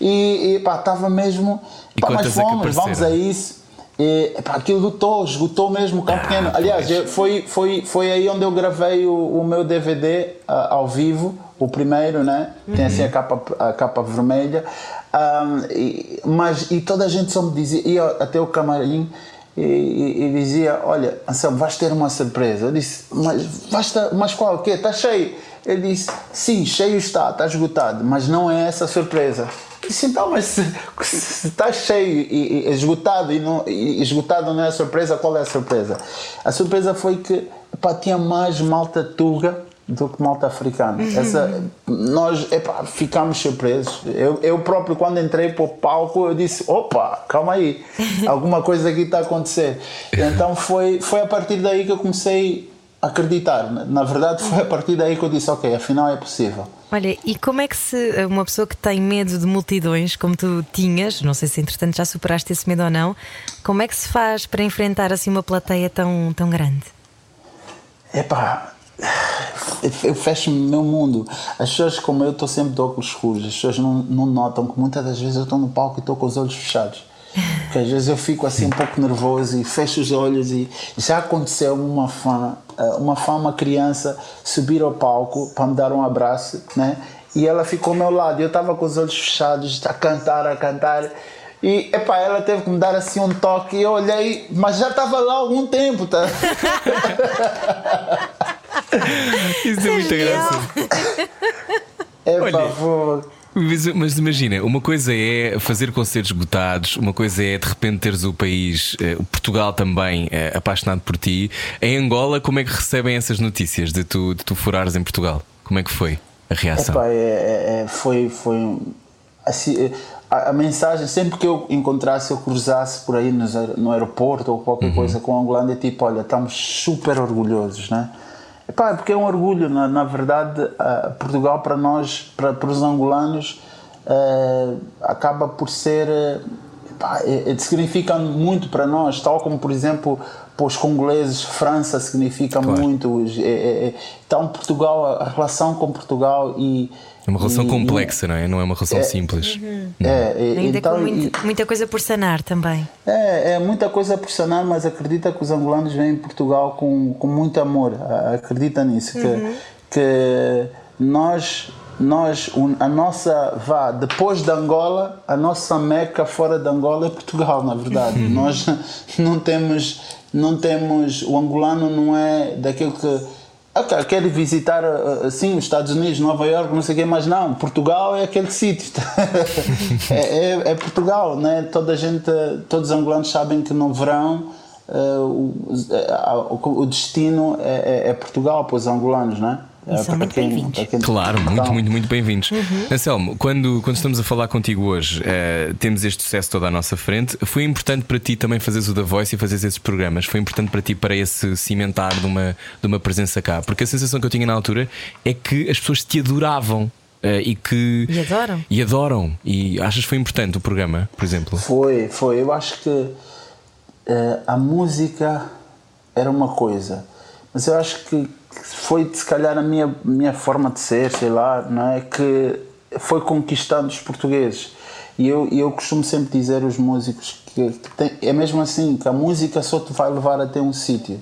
E, e estava mesmo. E Pá, mas é vamos, a isso. E, epá, aquilo lutou, esgotou mesmo o campo Ah, pequeno. Aliás, foi, foi, foi aí onde eu gravei o, o meu DVD ah, ao vivo, o primeiro, né? Tem assim a capa, a capa vermelha. Um, e, mas e toda a gente só me dizia, ia até o camarim e, e, e dizia: Olha, Anselmo, vais ter uma surpresa. Eu disse: Mas, basta, mas qual? O quê? Está cheio? Ele disse: Sim, cheio está, está esgotado, mas não é essa a surpresa. Disse: Então, mas se, está cheio e, e esgotado e, não, e esgotado não é surpresa, qual é a surpresa? A surpresa foi que pá, tinha mais malta tuga do que malta africana. Essa, nós epá, ficámos surpresos. Eu, eu próprio, quando entrei para o palco, eu disse: opa, calma aí, [LAUGHS] alguma coisa aqui está a acontecer. Então foi, foi a partir daí que eu comecei a acreditar. Na verdade, foi a partir daí que eu disse: ok, afinal é possível. Olha, e como é que se uma pessoa que tem medo de multidões, como tu tinhas, não sei se entretanto já superaste esse medo ou não, como é que se faz para enfrentar assim uma plateia tão, tão grande? Epá, eu fecho o meu mundo. As pessoas, como eu, estou sempre de óculos escuros. As pessoas não, não notam que muitas das vezes eu estou no palco e estou com os olhos fechados. Porque às vezes eu fico assim um pouco nervoso e fecho os olhos. E já aconteceu uma fã, eh, uma fã, uma criança, subir ao palco para me dar um abraço, né? E ela ficou ao meu lado. E eu estava com os olhos fechados, a cantar, a cantar. E epá, ela teve que me dar assim um toque. E eu olhei, mas já estava lá há algum tempo, tá? [LAUGHS] Isso é muita graça. Epá, Olha. Mas, mas imagina, uma coisa é fazer concertos esgotados, uma coisa é de repente teres o país, eh, o Portugal também eh, apaixonado por ti. Em Angola, como é que recebem essas notícias de tu, de tu furares em Portugal? Como é que foi a reação? É, é- é- foi, foi assim, a, a mensagem, sempre que eu encontrasse, eu cruzasse por aí aer- no aeroporto ou qualquer coisa com a Angolândia, tipo, olha, estamos super orgulhosos, né? Epá, é porque é um orgulho, na, na verdade, ah, Portugal para nós, para, para os angolanos, eh, acaba por ser, eh, epá, é- é- significa muito para nós, tal como, por exemplo, para os congoleses, França significa Claro. muito. é- é- é- então, Portugal, a relação com Portugal e. É uma relação e- complexa, não é? Não é uma relação É- simples. É, é, Ainda então, com e- muito- muita coisa por sanar também. é, é muita coisa por sanar, mas acredita que os angolanos vêm em Portugal com, com muito amor. A- Acredita nisso. Que, que nós, nós, a nossa, vá, depois de Angola, a nossa meca fora de Angola é Portugal, na verdade. nós [LAUGHS] não temos, não temos, o angolano não é daquele que. Ok, quer visitar assim os Estados Unidos, Nova York, não sei o quê, mas não, Portugal é aquele sítio. [LAUGHS] é, é, é Portugal, né? Toda a gente, todos os angolanos sabem que no verão o, o- o destino é, é- é Portugal para os angolanos, né? E são para muito bem-vindos. Claro, muito, Então, muito, muito bem-vindos. Anselmo, quando, quando estamos a falar contigo hoje, eh, temos este sucesso todo à nossa frente. Foi importante para ti também fazeres o The Voice e fazeres esses programas? Foi importante para ti para esse cimentar de uma, de uma presença cá? Porque a sensação que eu tinha na altura é que as pessoas te adoravam. eh, e que E adoram. e adoram e achas que foi importante o programa por exemplo Foi, foi. Eu acho que eh, a música era uma coisa, mas eu acho que foi se calhar a minha, minha forma de ser, sei lá, não é? Que foi conquistando os portugueses. E eu, eu costumo sempre dizer aos músicos que, que tem- é mesmo assim, que a música só te vai levar até um sítio.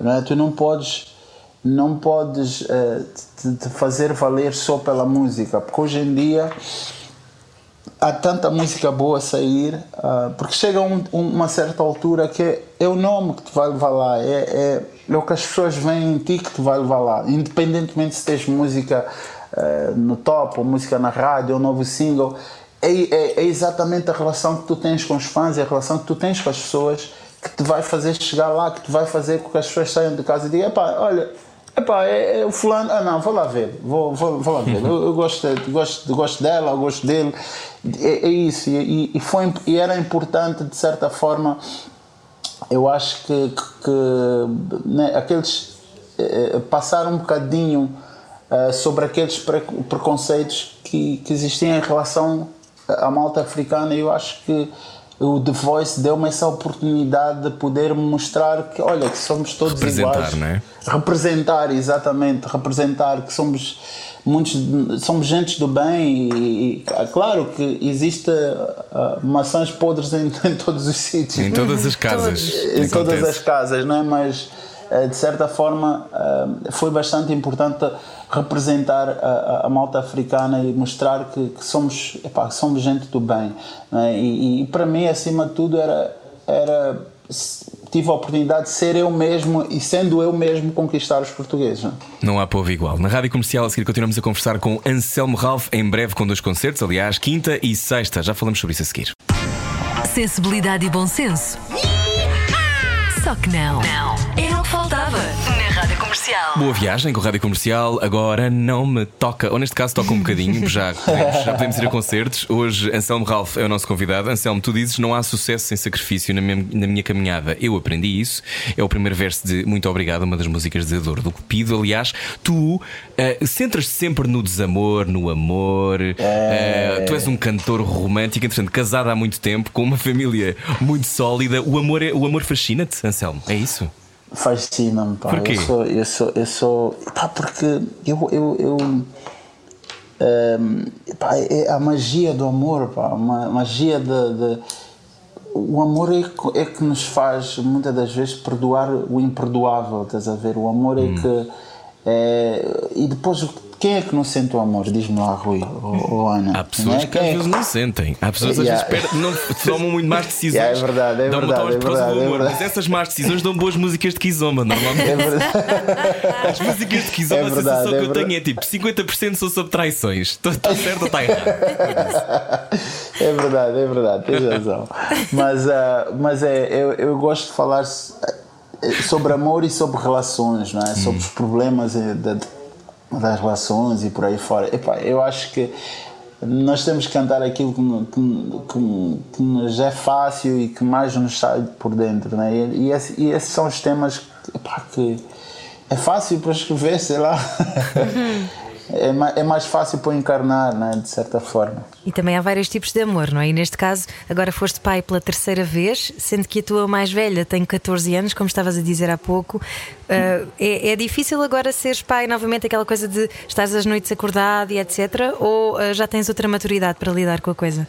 Não é? Tu não podes, não podes eh, te, te fazer valer só pela música, porque hoje em dia há tanta música boa a sair, ah, porque chega um, uma certa altura que é, é o nome que te vai levar lá, é, é, é o que as pessoas veem em ti que te vai levar lá, independentemente se tens música ah, no top, ou música na rádio, ou novo single, é, é, é exatamente a relação que tu tens com os fãs, é a relação que tu tens com as pessoas que te vai fazer chegar lá, que te vai fazer com que as pessoas saiam de casa e digam, epá, olha, Epá, é, é o fulano. Ah, não, vou lá ver. Vou, vou, vou lá ver. Eu, eu gosto, gosto, gosto dela, eu gosto dele. É, é isso. E, e, foi, e era importante, de certa forma, eu acho que, que, né, aqueles. eh, passar um bocadinho eh, sobre aqueles pre- preconceitos que, que existiam em relação à malta africana. Eu acho que o The Voice deu-me essa oportunidade de poder mostrar que, olha, que somos todos Representar, iguais. não é? Representar, exatamente, representar que somos muitos, somos gente do bem e, e, ah, claro que existe ah, maçãs podres em, [LAUGHS] em todos os sítios em todas as [LAUGHS] casas em todas as casas, não é? Mas eh, de certa forma, foi bastante importante representar a, a, malta africana e mostrar que, que somos, epá, somos gente do bem. É? E, e, para mim, acima de tudo, era, era tive a oportunidade de ser eu mesmo e sendo eu mesmo conquistar os portugueses. Não, é? não há povo igual. Na rádio comercial a seguir continuamos a conversar com Anselmo Ralph, em breve com dois concertos, aliás, quinta e sexta. Já falamos sobre isso a seguir. Sensibilidade e bom senso. Só que não. Não. Era o que faltava na Rádio Comercial. Boa viagem com a Rádio Comercial. Agora não me toca, ou neste caso toca um bocadinho, [LAUGHS] já podemos, já podemos ir a concertos. Hoje Anselmo Ralph é o nosso convidado. Anselmo, tu dizes não há sucesso sem sacrifício na minha, na minha caminhada. Eu aprendi isso. É o primeiro verso de Muito Obrigado, uma das músicas de Dor do Cupido. Aliás, tu uh, centras-te sempre no desamor, no amor. Uh, tu és um cantor romântico, entretanto, casado há muito tempo, com uma família muito sólida. O amor, é, o amor fascina-te, Anselmo, é isso? Fascina-me, pá. Porquê? Eu sou, eu sou, eu sou. Pá, porque eu. eu, eu um, pá, é a magia do amor, pá. A magia de. de o amor é, é que nos faz, muitas das vezes, perdoar o imperdoável, estás a ver? O amor é hum. que. É, e depois quem é que não sente o amor? Diz-me lá, Rui ou, ou Ana. Há pessoas é? que às é vezes não sentem. Há pessoas que às vezes não tomam muito más decisões. [LAUGHS] Yeah, é verdade, é verdade. É verdade, é verdade. Mas essas más decisões dão boas músicas de Kizomba, normalmente. É verdade. As músicas de Kizomba, é verdade, a sensação que eu tenho é tipo 50% são sobre traições. Está certo ou está errado? [LAUGHS] É verdade, é verdade, tens razão. Mas, uh, mas é, eu, eu gosto de falar eh, sobre amor e sobre relações, não é? sobre hum. os problemas eh, de, das relações e por aí fora. Epá, eu acho que nós temos que cantar aquilo que, que, que, que, nos é fácil e que mais nos sai por dentro. Né? E, e, esse, e esses são os temas epá, que é fácil para escrever, sei lá. mais, [LAUGHS] é mais fácil para encarnar, né, de certa forma. E também há vários tipos de amor, não é? E neste caso, agora foste pai pela terceira vez, sendo que a tua mais velha tem 14 anos, como estavas a dizer há pouco. Uh, é, é, difícil agora seres pai novamente, aquela coisa de estás às noites acordado e etc. Ou uh, já tens outra maturidade para lidar com a coisa?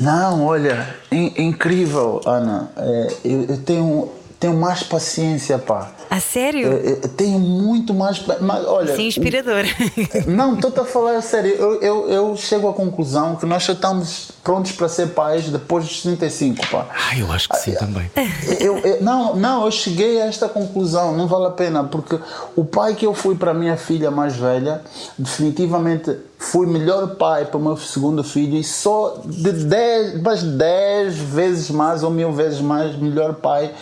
Não, olha, in, incrível, Ana. É, eu, eu tenho tenho mais paciência, pá. A sério? Eu, eu tenho muito mais. Mas, olha, Sim, inspirador. [LAUGHS] Não, estou a falar a sério. Eu, eu, eu, chego à conclusão que nós já estamos prontos para ser pais depois dos 35, pá. Ah, eu acho que sim ah, também. Eu, eu, não, não, eu cheguei a esta conclusão, não vale a pena, porque o pai que eu fui para a minha filha mais velha, definitivamente fui melhor pai para o meu segundo filho e só de 10, mas 10 vezes mais ou mil vezes mais melhor pai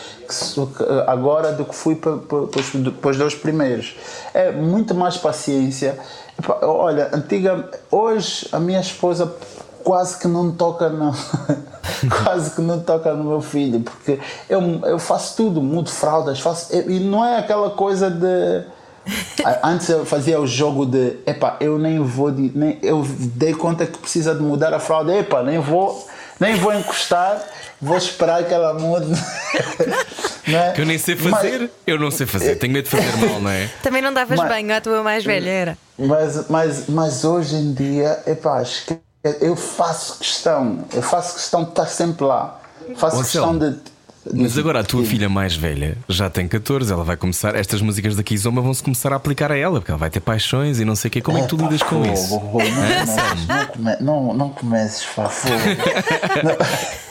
agora do que fui para, para, para os dois primeiros. É muito mais paciência. Olha, antiga, hoje a minha esposa quase que não toca não [LAUGHS] quase que não toca no meu filho porque eu, eu faço tudo mudo fraldas faço e não é aquela coisa de Antes eu fazia o jogo de epá, eu nem vou nem, eu dei conta que precisa de mudar a fralda, epá, nem vou, nem vou encostar, vou esperar que ela mude. [LAUGHS] é? Que eu nem sei fazer, mas, eu não sei fazer, tenho medo de fazer mal, não é? [LAUGHS] Também não davas mas, banho à tua mais velha, era? Mas, mas, mas hoje em dia, epá, eu faço questão, eu faço questão de estar sempre lá. Faço questão de mas agora a tua filha mais velha já tem 14, ela vai começar. Estas músicas da Kizomba vão se começar a aplicar a ela, porque ela vai ter paixões e não sei o quê. Como é, é que tu é, lidas com isso? Não, não, não, não comeces, pá, fogo. [LAUGHS]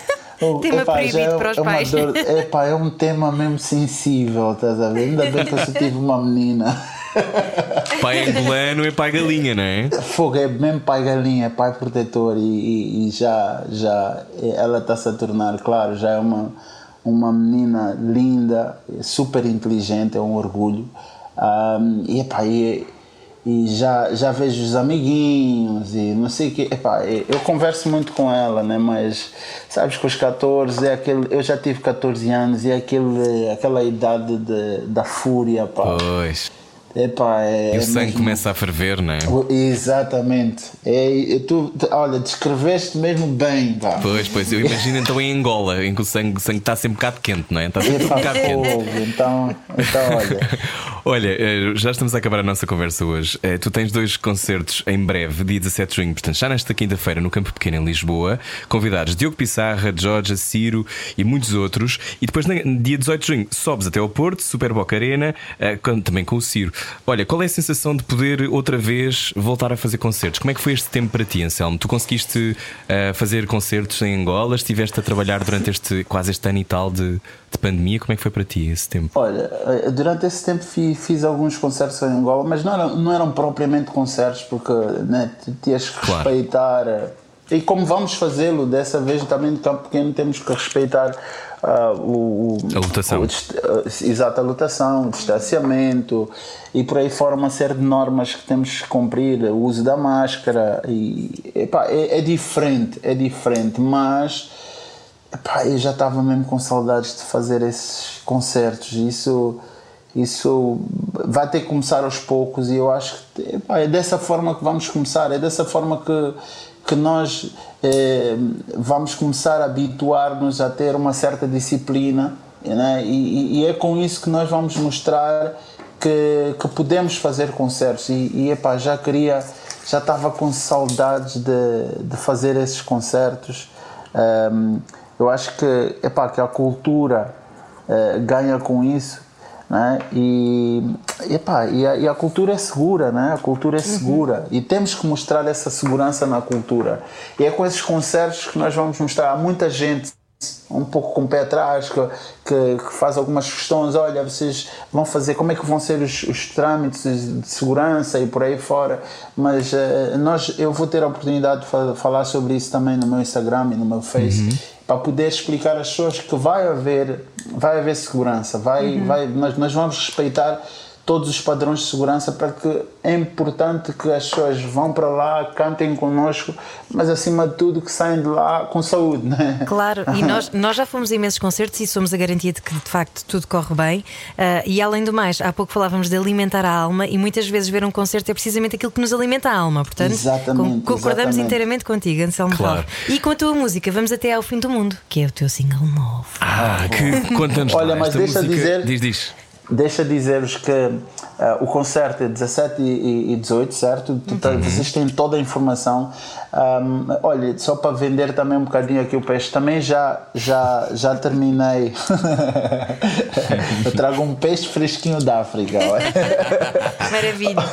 tema epá, proibido é, para os é pais. Dor, epá, é um tema mesmo sensível, estás a ver? Ainda bem que eu só tive uma menina. [LAUGHS] Pai angolano é pai galinha, não é? Fogo, é mesmo pai galinha, é pai protetor e, e, e já, já ela está-se a tornar, claro, já é uma uma menina linda, super inteligente, é um orgulho. Um, e, epá, e, e, já, já vejo os amiguinhos e não sei o que. Epá, eu converso muito com ela, né? mas sabes que os 14 é aquele. Eu já tive 14 anos e é aquele, aquela idade de, da fúria. Pá. Pois. Epá, é, e o sangue mesmo... começa a ferver, não é? Exatamente. É, tu, olha, descreveste mesmo bem. Pá. Pois, pois, eu imagino então em Angola, em que o sangue, sangue está sempre um bocado quente, não é? Está sempre um bocado quente. Então, então olha. [LAUGHS] Olha, eh, já estamos a acabar a nossa conversa hoje. Eh, Tu tens dois concertos em breve, dia 17 de junho, portanto, já nesta quinta-feira, no Campo Pequeno, em Lisboa. Convidados Diogo Pissarra, Georgia, Ciro e muitos outros. E depois, dia 18 de junho, sobes até ao Porto, Super Boca Arena, eh, também com o Ciro. Olha, qual é a sensação de poder outra vez voltar a fazer concertos? Como é que foi este tempo para ti, Anselmo? Tu conseguiste eh, fazer concertos em Angola? Estiveste a trabalhar durante este quase este ano e tal de, de pandemia? Como é que foi para ti esse tempo? Olha, eh, durante esse tempo fi- fiz, alguns concertos em Angola, mas não eram, não eram propriamente concertos, porque né, tinhas que Claro. respeitar. eh, E como vamos fazê-lo, dessa vez também no campo pequeno temos que respeitar ah, o, A lotação. o ah, exato, a lotação, o distanciamento e por aí fora uma série de normas que temos que cumprir, o uso da máscara. E, epá, é, é diferente, é diferente, mas Epá, eu já estava mesmo com saudades de fazer esses concertos. Isso, isso vai ter que começar aos poucos e eu acho que epá, é dessa forma que vamos começar, é dessa forma que, que nós eh, vamos começar a habituar-nos a ter uma certa disciplina né? e, e- é com isso que nós vamos mostrar que, que podemos fazer concertos e, e epá, já queria, já estava com saudades de, de fazer esses concertos. Um, eu acho que, epá, que a cultura eh, ganha com isso né? e, epá, e, a, e a cultura é segura, né? a cultura é segura e temos que mostrar essa segurança na cultura. E é com esses concertos que nós vamos mostrar. Há muita gente um pouco com o pé atrás, que, que, que faz algumas questões, olha, vocês vão fazer, como é que vão ser os, os trâmites de segurança e por aí fora, mas eh, nós, eu vou ter a oportunidade de fa- falar sobre isso também no meu Instagram e no meu Face, para poder explicar às pessoas que vai haver, vai haver segurança, vai, vai, nós, nós vamos respeitar todos os padrões de segurança para que é importante que as pessoas vão para lá, cantem connosco, mas acima de tudo que saem de lá com saúde, né? Claro, e nós, [LAUGHS] nós já fomos a imensos concertos e somos a garantia de que de facto tudo corre bem. Ah, e além do mais, há pouco falávamos de alimentar a alma e muitas vezes ver um concerto é precisamente aquilo que nos alimenta a alma. Portanto, Exatamente, concordamos exatamente. inteiramente contigo, Anselmo Claro. E com a tua música, vamos até ao fim do mundo, que é o teu single novo. Ah, que [LAUGHS] conta-nos Olha, mas deixa música- dizer- Diz, diz. Deixa dizer-vos que ah, o concerto é 17 e, e 18, certo? Tá- Vocês têm toda a informação. Ahm, olha, só para vender também um bocadinho aqui o peixe, também já, já, já terminei. [LAUGHS] Eu trago um peixe fresquinho da África. [LAUGHS] Maravilha.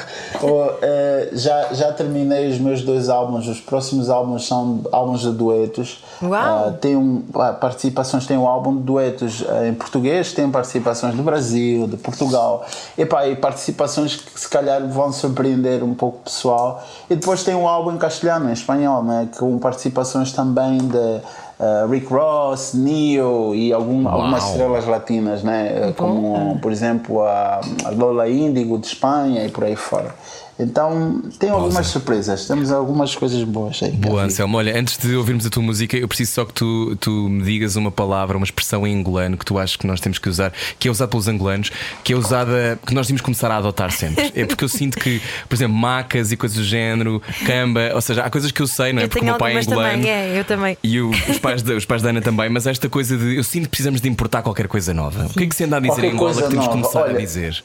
Oh, eh, já, já terminei os meus dois álbuns. Os próximos álbuns são álbuns de duetos. Uau! Ah, tem um, ah, participações, tem um álbum de duetos ah, em português, tem participações do Brasil, de Portugal. Epá, e participações que se calhar vão surpreender um pouco o pessoal. E depois tem um álbum em castelhano, em espanhol, né, com participações também de ah, Rick Ross, Neo e algum, algumas estrelas latinas, né, como por exemplo a, a Lola Índigo de Espanha e por aí fora. Então tem algumas surpresas, temos algumas coisas boas aí. Boa, Anselmo. Olha, antes de ouvirmos a tua música, eu preciso só que tu, tu me digas uma palavra, uma expressão em angolano que tu achas que nós temos que usar, que é usada pelos angolanos, que é usada, que nós temos que começar a adotar sempre. [LAUGHS] É porque eu sinto que, por exemplo, macas e coisas do género, camba, ou seja, há coisas que eu sei, não é? eu porque o meu pai é angolano. também, é, eu também. E o- os, pais da, os pais da Ana também, mas esta coisa de eu sinto que precisamos de importar qualquer coisa nova. O que é que se anda a dizer Qualquer em Angola que temos que começar a Olha, dizer?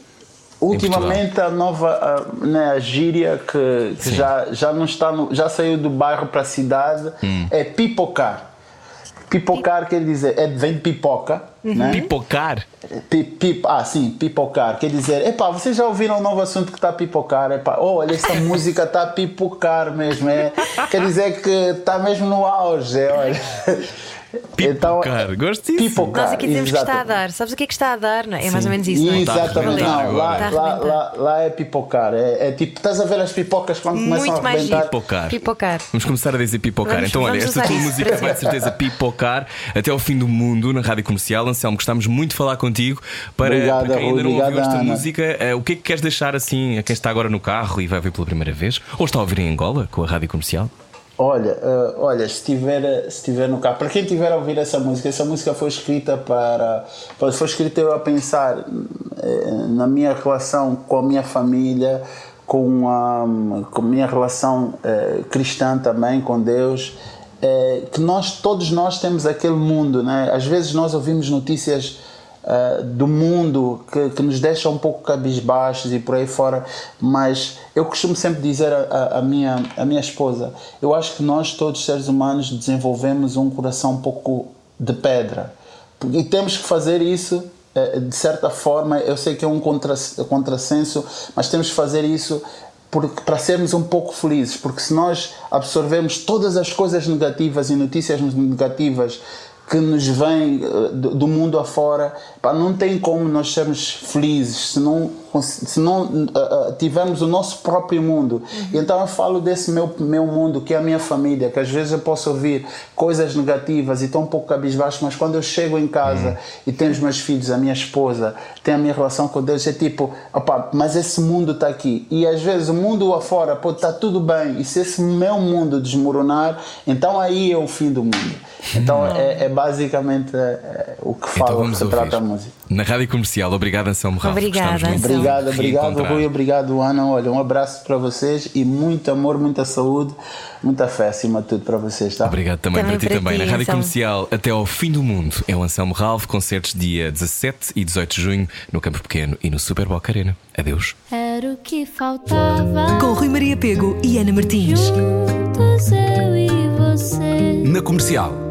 Ultimamente a nova a, né, a gíria que, que já, já não está no, já saiu do bairro para a cidade Hum. é pipocar. Pipocar quer dizer, é, vem de pipoca. Né? Pipocar? Pi- pi- ah, sim, pipocar. Quer dizer, epá, vocês já ouviram um novo assunto que está a pipocar? Epá, oh, olha, essa [LAUGHS] música está a pipocar mesmo. É, quer dizer que está mesmo no auge. é, olha. Pipocar, gosto disso. Pipocar. Nós aqui dizemos que está a exatamente. dar. Sabes o que é que está a dar? Não é? É mais ou menos isso, não é? Exatamente, não, lá, lá, lá, lá é pipocar. É, é tipo, estás a ver as pipocas quando começam Muito a mais arrebentar? Pipocar. Pipocar. Vamos começar a dizer pipocar. Vamos- então, olha, esta tua isso música vai de certeza pipocar até ao fim do mundo na rádio comercial. Anselmo, gostamos muito de falar contigo. Para, Obrigado, para quem ainda não ouviu esta Ana. música, eh, o que é que queres deixar assim a quem está agora no carro e vai ouvir pela primeira vez? Ou está a ouvir em Angola com a rádio comercial? Olha, eh, olha, se estiver se estiver no carro, para quem estiver a ouvir essa música, essa música foi escrita para, foi escrita eu a pensar eh, na minha relação com a minha família, com a, com a minha relação eh, cristã também com Deus, que nós todos nós temos aquele mundo, né? Às vezes nós ouvimos notícias uh, do mundo que, que, nos deixa um pouco cabisbaixos e por aí fora, mas eu costumo sempre dizer a, minha, a minha esposa: eu acho que nós, todos seres humanos, desenvolvemos um coração um pouco de pedra. E temos que fazer isso eh, de certa forma, eu sei que é um contra, contrassenso, mas temos que fazer isso para sermos um pouco felizes, porque se nós absorvemos todas as coisas negativas e notícias negativas que nos vêm eh, do mundo afora, pá, não tem como nós sermos felizes se não, se não uh, tivermos o nosso próprio mundo. Uhum. Então eu falo desse meu, meu mundo, que é a minha família, que às vezes eu posso ouvir coisas negativas e estou um pouco cabisbaixo, mas quando eu chego em casa uhum. e tenho os meus filhos, a minha esposa, tenho a minha relação com Deus, é tipo, mas esse mundo está aqui. E às vezes o mundo afora pode estar tá tudo bem, e se esse meu mundo desmoronar, então aí é o fim do mundo. Então é, é basicamente é, o que então fala, então que trata a música. Na Rádio Comercial, obrigado Anselmo Ralph. Obrigada, Obrigado, obrigado Rui, obrigado Ana. Olha, um abraço para vocês e muito amor, muita saúde, muita fé acima de tudo para vocês, tá? Obrigado também, também para ti também. Ti, Na Rádio Anselmo. Comercial, até ao fim do mundo, é o Anselmo Ralph, concertos dia 17 e 18 de junho no Campo Pequeno e no Super Boca Arena. Adeus. Era o que faltava. Com Rui Maria Pego e Ana Martins. Juntos eu e você. Na Comercial.